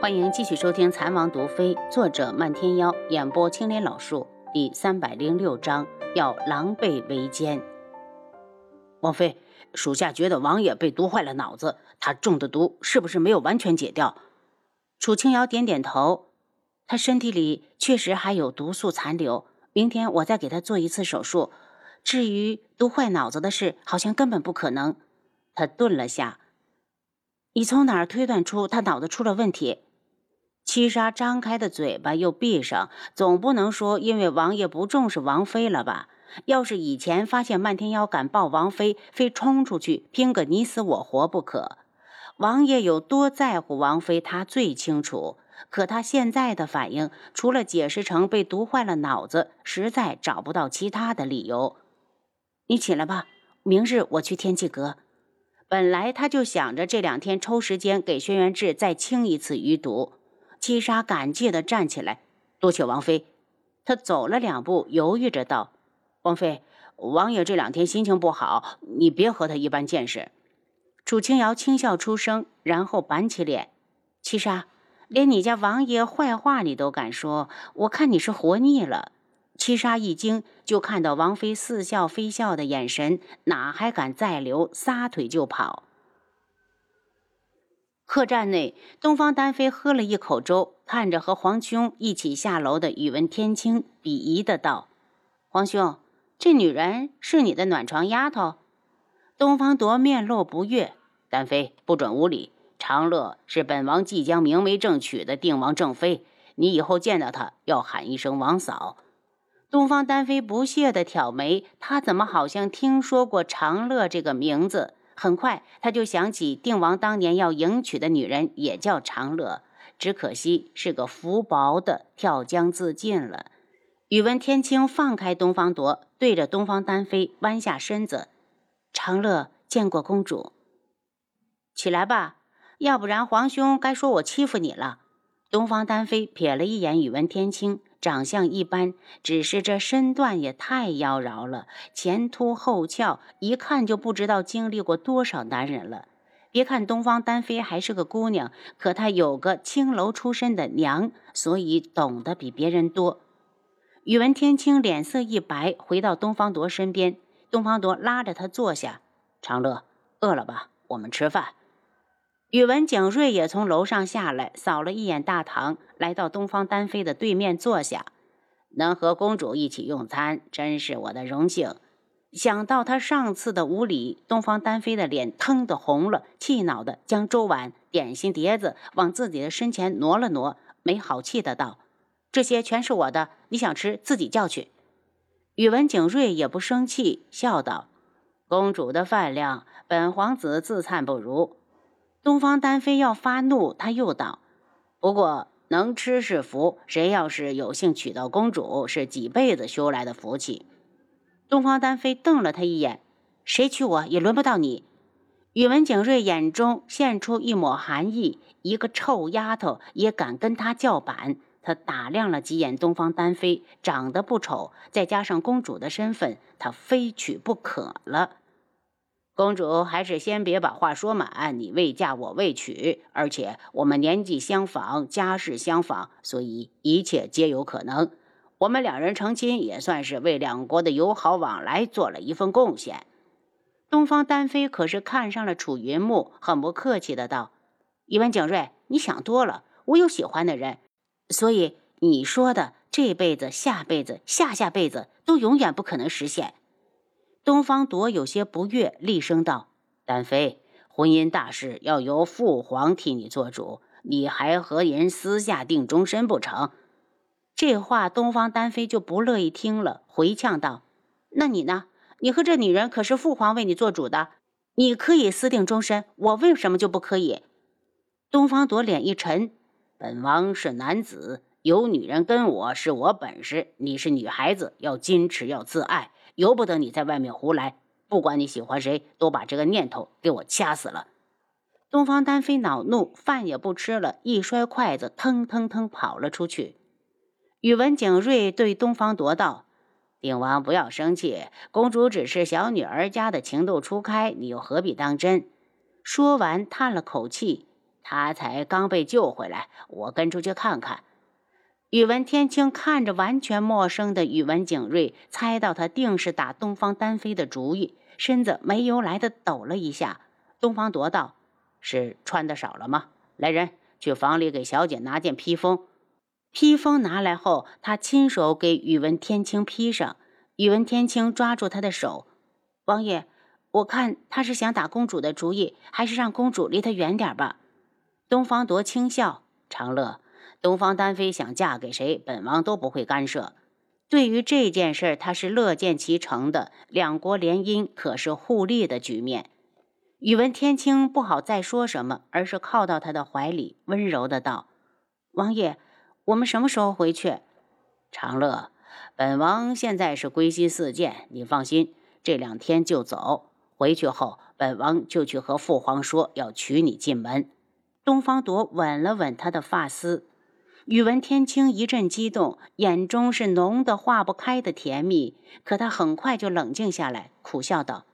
欢迎继续收听《残王毒妃》，作者漫天妖，演播青莲老树，第三百零六章，要狼狈为奸。王妃，属下觉得王爷被毒坏了脑子，他中的毒是不是没有完全解掉？楚清瑶点点头，他身体里确实还有毒素残留，明天我再给他做一次手术。至于毒坏脑子的事，好像根本不可能。他顿了下，你从哪儿推断出他脑子出了问题？七杀张开的嘴巴又闭上，总不能说因为王爷不重视王妃了吧？要是以前发现漫天妖敢抱王妃，非冲出去拼个你死我活不可。王爷有多在乎王妃，他最清楚。可他现在的反应，除了解释成被毒坏了脑子，实在找不到其他的理由。你起来吧，明日我去天气阁。本来他就想着这两天抽时间给轩辕志再清一次余毒。七杀感激地站起来，多谢王妃。他走了两步，犹豫着道：“王妃，王爷这两天心情不好，你别和他一般见识。”楚清瑶轻笑出声，然后板起脸：“七杀，连你家王爷坏话你都敢说，我看你是活腻了。”七杀一惊，就看到王妃似笑非笑的眼神，哪还敢再留，撒腿就跑。客栈内，东方丹飞喝了一口粥，看着和皇兄一起下楼的宇文天青，鄙夷的道：“皇兄，这女人是你的暖床丫头？”东方铎面露不悦：“丹妃不准无礼！长乐是本王即将明媒正娶的定王正妃，你以后见到她要喊一声王嫂。”东方丹飞不屑的挑眉，他怎么好像听说过长乐这个名字？很快，他就想起定王当年要迎娶的女人也叫长乐，只可惜是个福薄的，跳江自尽了。宇文天青放开东方铎，对着东方丹飞弯下身子：“长乐见过公主，起来吧，要不然皇兄该说我欺负你了。”东方丹飞瞥了一眼宇文天青。长相一般，只是这身段也太妖娆了，前凸后翘，一看就不知道经历过多少男人了。别看东方丹飞还是个姑娘，可她有个青楼出身的娘，所以懂得比别人多。宇文天青脸色一白，回到东方铎身边。东方铎拉着他坐下：“长乐，饿了吧？我们吃饭。”宇文景睿也从楼上下来，扫了一眼大堂，来到东方丹飞的对面坐下。能和公主一起用餐，真是我的荣幸。想到他上次的无礼，东方丹飞的脸腾的红了，气恼的将粥碗、点心碟子往自己的身前挪了挪，没好气的道：“这些全是我的，你想吃自己叫去。”宇文景睿也不生气，笑道：“公主的饭量，本皇子自叹不如。”东方丹飞要发怒，他又道：“不过能吃是福，谁要是有幸娶到公主，是几辈子修来的福气。”东方丹飞瞪了他一眼：“谁娶我也轮不到你。”宇文景睿眼中现出一抹寒意：“一个臭丫头也敢跟他叫板？”他打量了几眼东方丹飞，长得不丑，再加上公主的身份，他非娶不可了。公主还是先别把话说满，你未嫁我未娶，而且我们年纪相仿，家世相仿，所以一切皆有可能。我们两人成亲，也算是为两国的友好往来做了一份贡献。东方丹飞可是看上了楚云木，很不客气的道：“宇文景睿，你想多了，我有喜欢的人，所以你说的这辈子、下辈子、下下辈子都永远不可能实现。”东方铎有些不悦，厉声道：“丹妃，婚姻大事要由父皇替你做主，你还和人私下定终身不成？”这话东方丹妃就不乐意听了，回呛道：“那你呢？你和这女人可是父皇为你做主的，你可以私定终身，我为什么就不可以？”东方铎脸一沉：“本王是男子，有女人跟我是我本事，你是女孩子，要矜持，要自爱。”由不得你在外面胡来，不管你喜欢谁，都把这个念头给我掐死了。东方丹飞恼怒，饭也不吃了，一摔筷子，腾腾腾跑了出去。宇文景睿对东方夺道：“定王不要生气，公主只是小女儿家的情窦初开，你又何必当真？”说完，叹了口气：“他才刚被救回来，我跟出去看看。宇文天青看着完全陌生的宇文景睿，猜到他定是打东方丹飞的主意，身子没由来的抖了一下。东方夺道：“是穿的少了吗？来人，去房里给小姐拿件披风。”披风拿来后，他亲手给宇文天青披上。宇文天青抓住他的手：“王爷，我看他是想打公主的主意，还是让公主离他远点吧。”东方夺轻笑：“长乐。”东方丹飞想嫁给谁，本王都不会干涉。对于这件事，他是乐见其成的。两国联姻可是互利的局面。宇文天青不好再说什么，而是靠到他的怀里，温柔的道：“王爷，我们什么时候回去？”长乐，本王现在是归心似箭，你放心，这两天就走。回去后，本王就去和父皇说要娶你进门。东方朵吻了吻他的发丝。宇文天青一阵激动，眼中是浓得化不开的甜蜜。可他很快就冷静下来，苦笑道：“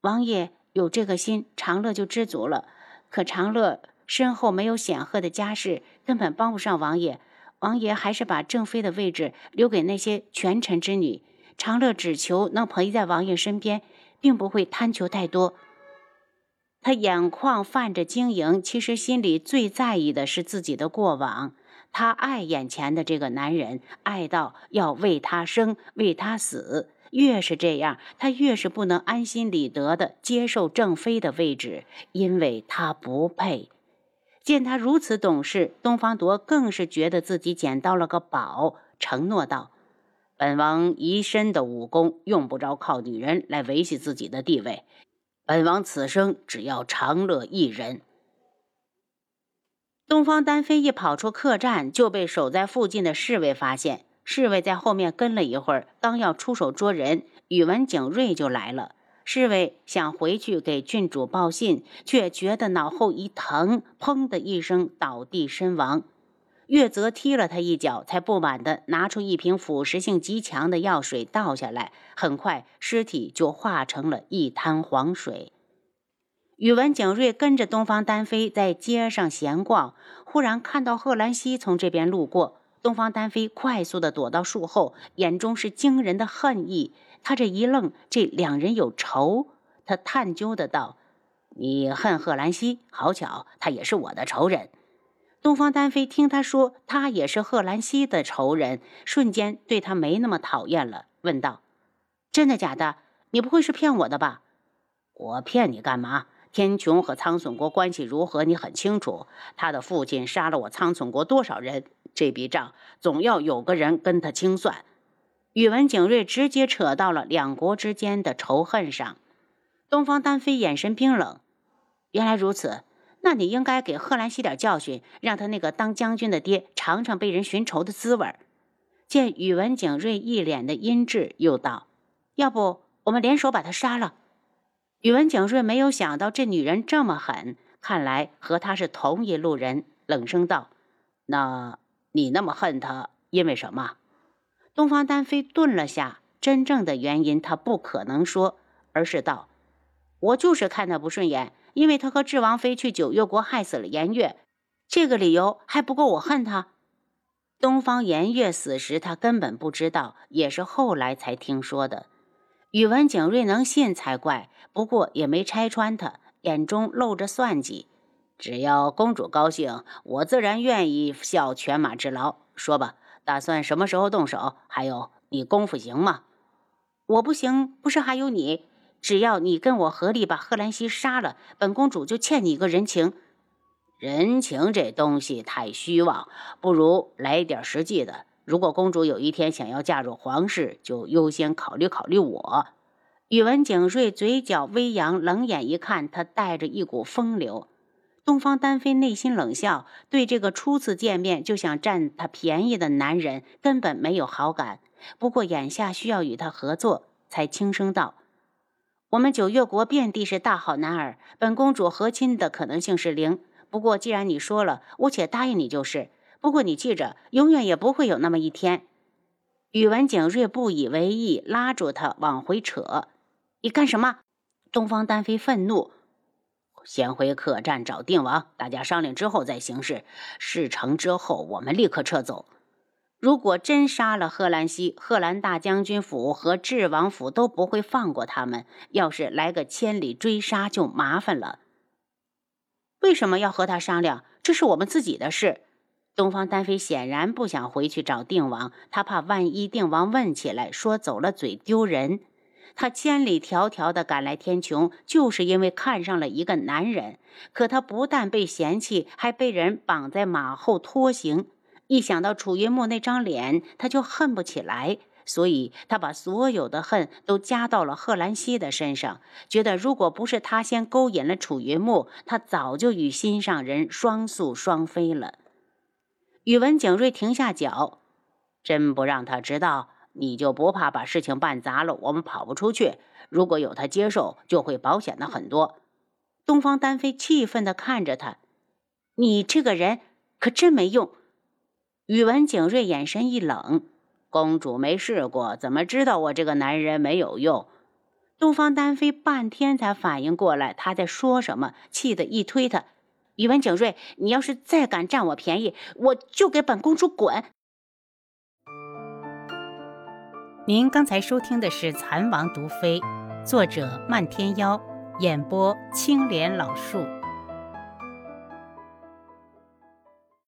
王爷有这个心，长乐就知足了。可长乐身后没有显赫的家世，根本帮不上王爷。王爷还是把正妃的位置留给那些权臣之女。长乐只求能陪在王爷身边，并不会贪求太多。”他眼眶泛着晶莹，其实心里最在意的是自己的过往。她爱眼前的这个男人，爱到要为他生，为他死。越是这样，她越是不能安心理得的接受正妃的位置，因为他不配。见他如此懂事，东方铎更是觉得自己捡到了个宝，承诺道：“本王一身的武功，用不着靠女人来维系自己的地位。本王此生只要长乐一人。”东方丹飞一跑出客栈，就被守在附近的侍卫发现。侍卫在后面跟了一会儿，刚要出手捉人，宇文景睿就来了。侍卫想回去给郡主报信，却觉得脑后一疼，砰的一声倒地身亡。月泽踢了他一脚，才不满地拿出一瓶腐蚀性极强的药水倒下来，很快尸体就化成了一滩黄水。宇文景睿跟着东方丹飞在街上闲逛，忽然看到贺兰溪从这边路过。东方丹飞快速的躲到树后，眼中是惊人的恨意。他这一愣，这两人有仇。他探究的道：“你恨贺兰溪？好巧，他也是我的仇人。”东方丹飞听他说他也是贺兰溪的仇人，瞬间对他没那么讨厌了，问道：“真的假的？你不会是骗我的吧？”“我骗你干嘛？”天穹和苍隼国关系如何？你很清楚。他的父亲杀了我苍隼国多少人？这笔账总要有个人跟他清算。宇文景睿直接扯到了两国之间的仇恨上。东方丹飞眼神冰冷。原来如此，那你应该给贺兰西点教训，让他那个当将军的爹尝尝被人寻仇的滋味。见宇文景睿一脸的阴鸷，又道：“要不我们联手把他杀了？”宇文景睿没有想到这女人这么狠，看来和他是同一路人，冷声道：“那你那么恨他，因为什么？”东方丹飞顿了下，真正的原因他不可能说，而是道：“我就是看他不顺眼，因为他和智王妃去九月国害死了颜月，这个理由还不够我恨他。”东方颜月死时，他根本不知道，也是后来才听说的。宇文景睿能信才怪，不过也没拆穿他，眼中露着算计。只要公主高兴，我自然愿意效犬马之劳。说吧，打算什么时候动手？还有，你功夫行吗？我不行，不是还有你？只要你跟我合力把贺兰溪杀了，本公主就欠你一个人情。人情这东西太虚妄，不如来一点实际的。如果公主有一天想要嫁入皇室，就优先考虑考虑我。宇文景睿嘴角微扬，冷眼一看，他带着一股风流。东方丹飞内心冷笑，对这个初次见面就想占他便宜的男人根本没有好感。不过眼下需要与他合作，才轻声道：“我们九月国遍地是大好男儿，本公主和亲的可能性是零。不过既然你说了，我且答应你就是。”不过你记着，永远也不会有那么一天。宇文景睿不以为意，拉住他往回扯。你干什么？东方丹飞愤怒。先回客栈找定王，大家商量之后再行事。事成之后，我们立刻撤走。如果真杀了贺兰西，贺兰大将军府和智王府都不会放过他们。要是来个千里追杀，就麻烦了。为什么要和他商量？这是我们自己的事。东方丹飞显然不想回去找定王，他怕万一定王问起来，说走了嘴丢人。他千里迢迢的赶来天穹，就是因为看上了一个男人。可他不但被嫌弃，还被人绑在马后拖行。一想到楚云木那张脸，他就恨不起来，所以他把所有的恨都加到了贺兰溪的身上，觉得如果不是他先勾引了楚云木，他早就与心上人双宿双飞了。宇文景睿停下脚，真不让他知道，你就不怕把事情办砸了，我们跑不出去。如果有他接受，就会保险的很多。东方丹飞气愤地看着他，你这个人可真没用。宇文景睿眼神一冷：“公主没试过，怎么知道我这个男人没有用？”东方丹飞半天才反应过来他在说什么，气得一推他：“宇文景瑞，你要是再敢占我便宜，我就给本公主滚！”您刚才收听的是《蚕王毒妃》，作者漫天妖，演播青莲老树。